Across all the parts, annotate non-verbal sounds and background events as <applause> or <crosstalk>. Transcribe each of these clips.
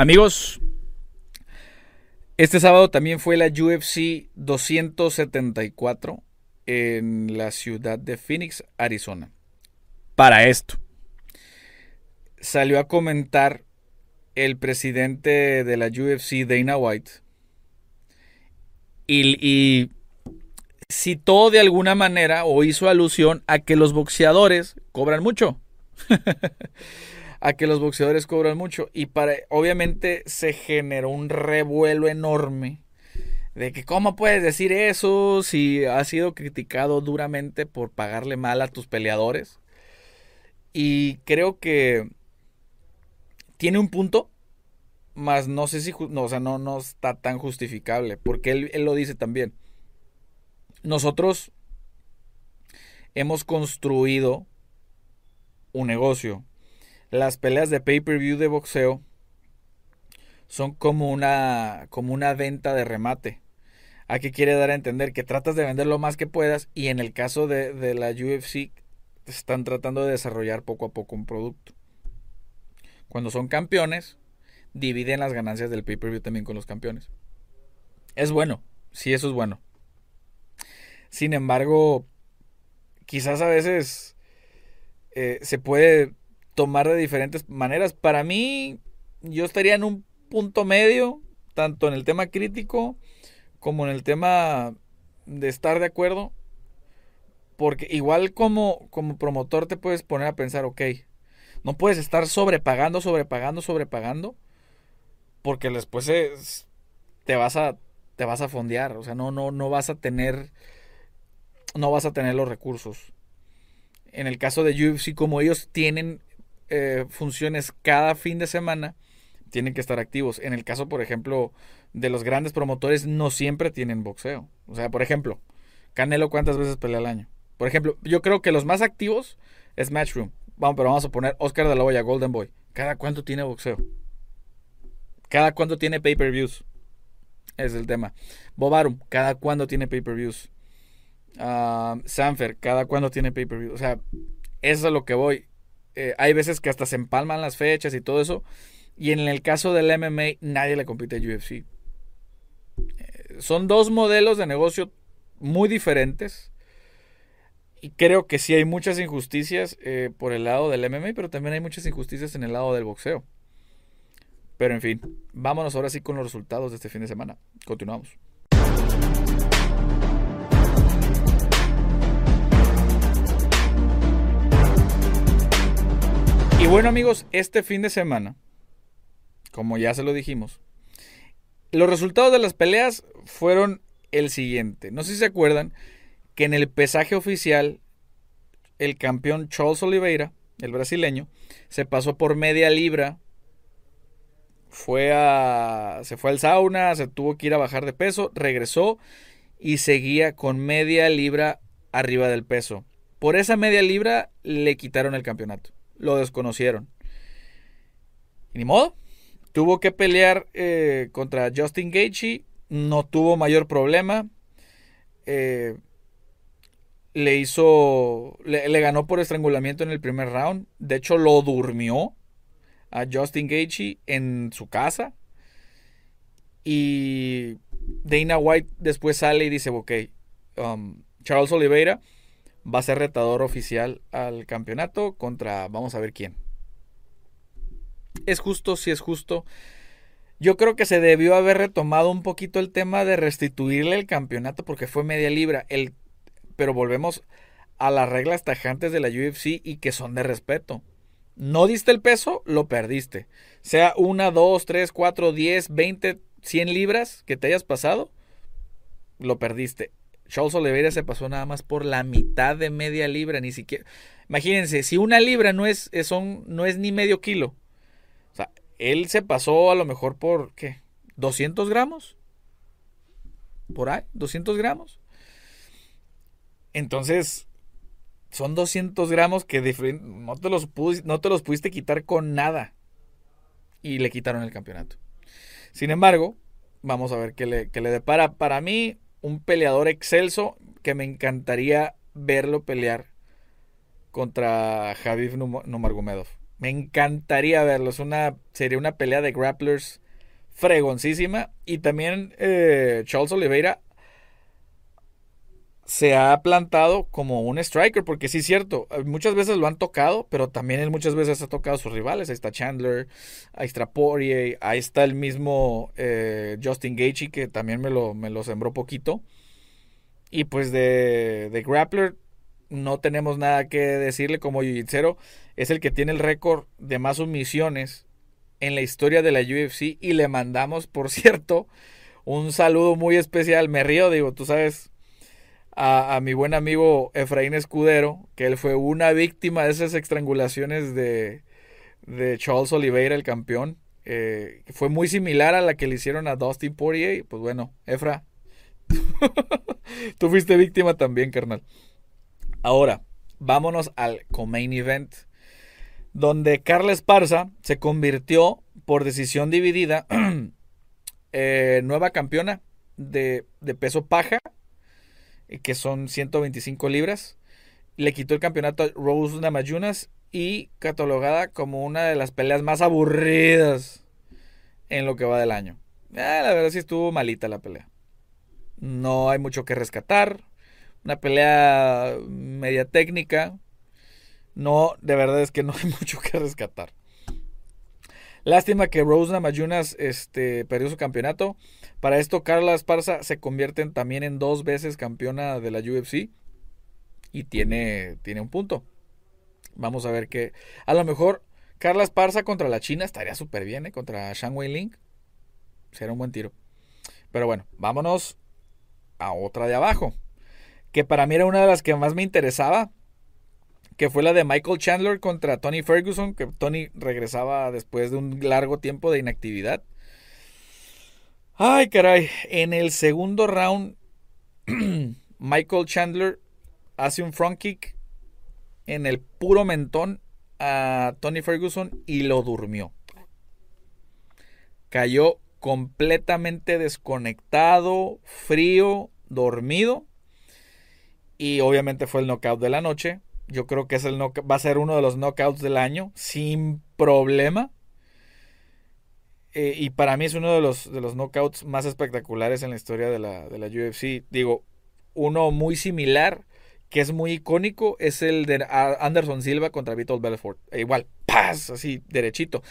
Amigos, este sábado también fue la UFC 274 en la ciudad de Phoenix, Arizona. Para esto, salió a comentar el presidente de la UFC, Dana White, y, citó de alguna manera o hizo alusión a que los boxeadores cobran mucho. <laughs> a que los boxeadores cobran mucho. Y para, obviamente se generó un revuelo enorme de que cómo puedes decir eso si has sido criticado duramente por pagarle mal a tus peleadores. Y creo que tiene un punto, más no sé si, no, o sea, no, no está tan justificable, porque él, él lo dice también. Nosotros hemos construido un negocio las peleas de pay-per-view de boxeo son como una, como una venta de remate. Aquí quiere dar a entender que tratas de vender lo más que puedas y en el caso de, de la UFC están tratando de desarrollar poco a poco un producto. Cuando son campeones, dividen las ganancias del pay-per-view también con los campeones. Es bueno, sí, eso es bueno. Sin embargo, quizás a veces eh, se puede tomar de diferentes maneras. Para mí, yo estaría en un punto medio, tanto en el tema crítico como en el tema de estar de acuerdo. Porque igual como, como promotor te puedes poner a pensar, ok, no puedes estar sobrepagando, sobrepagando, sobrepagando, porque después te vas a te vas a fondear, o sea, no no no vas a tener no vas a tener los recursos. En el caso de UFC como ellos tienen eh, funciones cada fin de semana, tienen que estar activos. En el caso, por ejemplo, de los grandes promotores, no siempre tienen boxeo. O sea, por ejemplo, Canelo, ¿cuántas veces pelea al año? Por ejemplo, yo creo que los más activos es Matchroom. Vamos, pero vamos a poner Oscar de la Hoya, Golden Boy. ¿Cada cuánto tiene boxeo? ¿Cada cuánto tiene pay-per-views? Es el tema. Bobarum, ¿cada cuándo tiene pay-per-views? Uh, Sanfer, ¿cada cuándo tiene pay-per-views? O sea, eso es a lo que voy. Eh, hay veces que hasta se empalman las fechas y todo eso. Y en el caso del MMA, nadie le compite a UFC. Eh, son dos modelos de negocio muy diferentes. Y creo que sí hay muchas injusticias eh, por el lado del MMA, pero también hay muchas injusticias en el lado del boxeo. Pero en fin, vámonos ahora sí con los resultados de este fin de semana. Continuamos. Y bueno amigos, este fin de semana, como ya se lo dijimos, los resultados de las peleas fueron el siguiente. No sé si se acuerdan que en el pesaje oficial el campeón Charles Oliveira, el brasileño, se pasó por media libra. Fue a se fue al sauna, se tuvo que ir a bajar de peso, regresó y seguía con media libra arriba del peso. Por esa media libra le quitaron el campeonato lo desconocieron. Y ni modo, tuvo que pelear eh, contra Justin Gaethje, no tuvo mayor problema. Eh, le hizo, le, ganó por estrangulamiento en el primer round. De hecho, lo durmió a Justin Gaethje en su casa. Y Dana White después sale y dice, ok, um, Charles Oliveira va a ser retador oficial al campeonato contra, vamos a ver quién. Es justo, si es justo. Yo creo que se debió haber retomado un poquito el tema de restituirle el campeonato porque fue media libra. El, pero volvemos a las reglas tajantes de la UFC y que son de respeto. No diste el peso, lo perdiste. Sea una, dos, tres, cuatro, diez, veinte, cien libras que te hayas pasado, lo perdiste. Charles Oliveira se pasó nada más por la mitad de media libra, ni siquiera. Imagínense, si una libra no es, son, no es ni medio kilo. O sea, él se pasó a lo mejor por, ¿qué? ¿200 gramos? ¿Por ahí? ¿200 gramos? Entonces, son 200 gramos que no te, los no te los pudiste quitar con nada. Y le quitaron el campeonato. Sin embargo, vamos a ver qué le, qué le depara. Para mí, un peleador excelso que me encantaría verlo pelear contra Javier Numargomedov. Me encantaría verlo. Es una, sería una pelea de grapplers fregoncísima. Y también eh, Charles Oliveira se ha plantado como un striker, porque sí es cierto, muchas veces lo han tocado, pero también él muchas veces ha tocado a sus rivales. Ahí está Chandler, ahí está Poirier, ahí está el mismo eh, Justin Gaethje, que también me lo, me lo sembró poquito. Y pues de, de Grappler no tenemos nada que decirle como jiu Es el que tiene el récord de más sumisiones en la historia de la UFC. Y le mandamos, por <laughs> cierto, un saludo muy especial. Me río, digo, tú sabes, a, mi buen amigo Efraín Escudero, que él fue una víctima de esas estrangulaciones de, de Charles Oliveira, el campeón. Eh, fue muy similar a la que le hicieron a Dustin Poirier. Pues bueno, Efra, <laughs> tú fuiste víctima también, carnal. Ahora, vámonos al co-main event, donde Carla Esparza se convirtió por decisión dividida <clears throat> eh, nueva campeona de, de peso paja que son 125 libras. Le quitó el campeonato a Rose Namajunas y catalogada como una de las peleas más aburridas en lo que va del año. Ah, la verdad sí estuvo malita la pelea. No hay mucho que rescatar. Una pelea media técnica. No, de verdad es que no <laughs> hay mucho que rescatar. Lástima que Rose Namajunas este, perdió su campeonato. Para esto, Carla Esparza se convierte también en dos veces campeona de la UFC. Y tiene, tiene un punto. Vamos a ver qué. A lo mejor Carla Esparza contra la China estaría súper bien, ¿eh? Contra Shang Wei Ling. Sería un buen tiro. Pero bueno, vámonos a otra de abajo. Que para mí era una de las que más me interesaba que fue la de Michael Chandler contra Tony Ferguson, que Tony regresaba después de un largo tiempo de inactividad. Ay, caray, en el segundo round, <clears throat> Michael Chandler hace un front kick en el puro mentón a Tony Ferguson y lo durmió. Cayó completamente desconectado, frío, dormido. Y obviamente fue el knockout de la noche. Yo creo que es el va a ser uno de los knockouts del año, sin problema. Eh, y para mí es uno de los, de los knockouts más espectaculares en la historia de la, de la UFC. Digo, uno muy similar, que es muy icónico, es el de Anderson Silva contra Vitor Belfort. E igual, ¡paz! Así, derechito.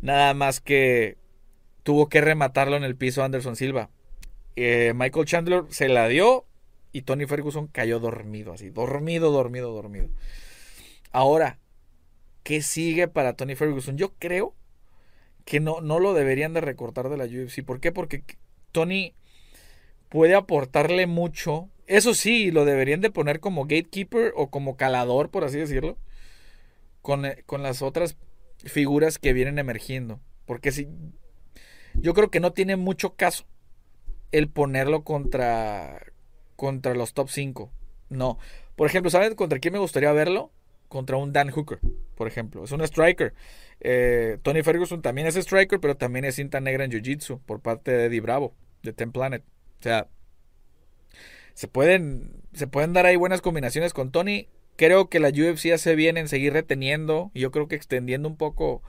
Nada más que tuvo que rematarlo en el piso Anderson Silva. Eh, Michael Chandler se la dio y Tony Ferguson cayó dormido, así, dormido, dormido, dormido. Ahora, ¿qué sigue para Tony Ferguson? Yo creo que no, no lo deberían de recortar de la UFC. ¿Por qué? Porque Tony puede aportarle mucho. Eso sí, lo deberían de poner como gatekeeper o como calador, por así decirlo, con, eh, con las otras figuras que vienen emergiendo. Porque si, yo creo que no tiene mucho caso el ponerlo contra, contra los top 5. No. Por ejemplo, ¿sabes contra quién me gustaría verlo? Contra un Dan Hooker, por ejemplo. Es un striker. Eh, Tony Ferguson también es striker, pero también es cinta negra en Jiu-Jitsu por parte de Eddie Bravo, de Ten Planet. O sea, se pueden, se pueden dar ahí buenas combinaciones con Tony. Creo que la UFC hace bien en seguir reteniendo y yo creo que extendiendo un poco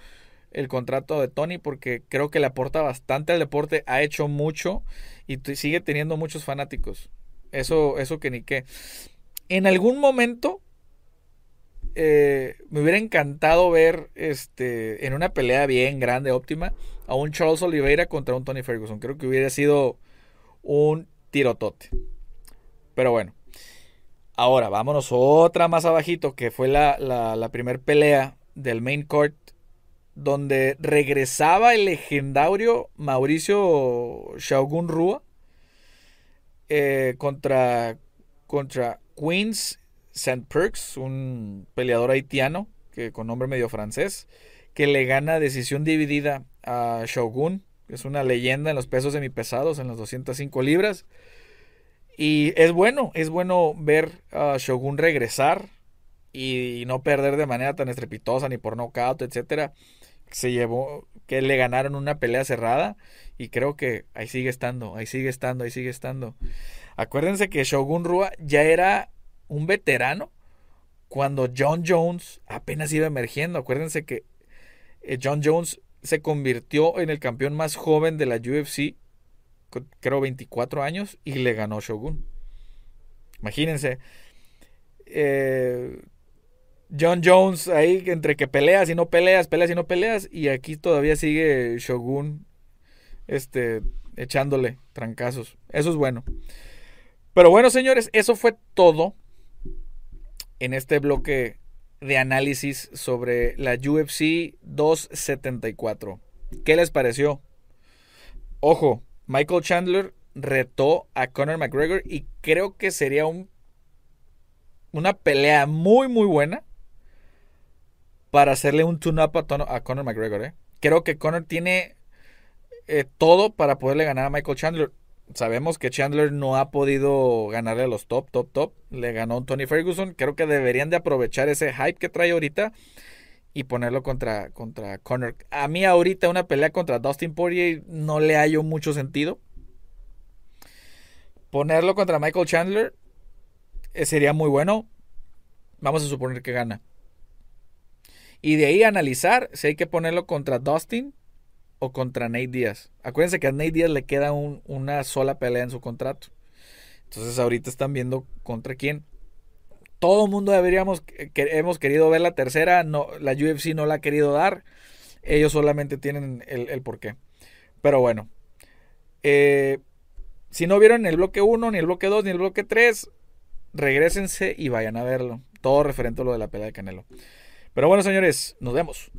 el contrato de Tony porque creo que le aporta bastante al deporte, ha hecho mucho y sigue teniendo muchos fanáticos. Eso, eso que ni qué. En algún momento eh, me hubiera encantado ver este, en una pelea bien grande, óptima, a un Charles Oliveira contra un Tony Ferguson. Creo que hubiera sido un tirotote. Pero bueno. Ahora, vámonos otra más abajito, que fue la, la, primera pelea del main court, donde regresaba el legendario Mauricio Shogun Rua eh, contra, contra Queens St. Perks, un peleador haitiano que con nombre medio francés, que le gana decisión dividida a Shogun, que es una leyenda en los pesos semipesados, en los 205 libras. Y es bueno, es bueno ver a Shogun regresar y, no perder de manera tan estrepitosa ni por knockout, etcétera. Se llevó, que le ganaron una pelea cerrada y creo que ahí sigue estando, ahí sigue estando, ahí sigue estando. Acuérdense que Shogun Rua ya era un veterano cuando John Jones apenas iba emergiendo. Acuérdense que eh, John Jones se convirtió en el campeón más joven de la UFC, creo 24 años, y le ganó Shogun. Imagínense. Eh, John Jones ahí entre que peleas y no peleas, peleas y no peleas, y aquí todavía sigue Shogun este, echándole trancazos. Eso es bueno. Pero bueno, señores, eso fue todo en este bloque de análisis sobre la UFC 274. ¿Qué les pareció? Ojo, Michael Chandler retó a Conor McGregor y creo que sería un, una pelea muy muy buena para hacerle un tune-up a, Conor McGregor. ¿eh? Creo que Conor tiene eh, todo para poderle ganar a Michael Chandler. Sabemos que Chandler no ha podido ganarle a los top, top, top. Le ganó Tony Ferguson. Creo que deberían de aprovechar ese hype que trae ahorita y ponerlo contra, contra Conor. A mí ahorita una pelea contra Dustin Poirier no le hallo mucho sentido. Ponerlo contra Michael Chandler eh, sería muy bueno. Vamos a suponer que gana. Y de ahí analizar si hay que ponerlo contra Dustin o contra Nate Díaz. Acuérdense que a Nate Díaz le queda una sola pelea en su contrato. Entonces ahorita están viendo contra quién. Todo el mundo deberíamos, que, hemos querido ver la tercera, no, la UFC no la ha querido dar. Ellos solamente tienen el, porqué. Pero bueno. Eh, si no vieron el bloque 1, ni el bloque 2, ni el bloque 3, regresense y vayan a verlo. Todo referente a lo de la pelea de Canelo. Pero bueno, señores, nos vemos.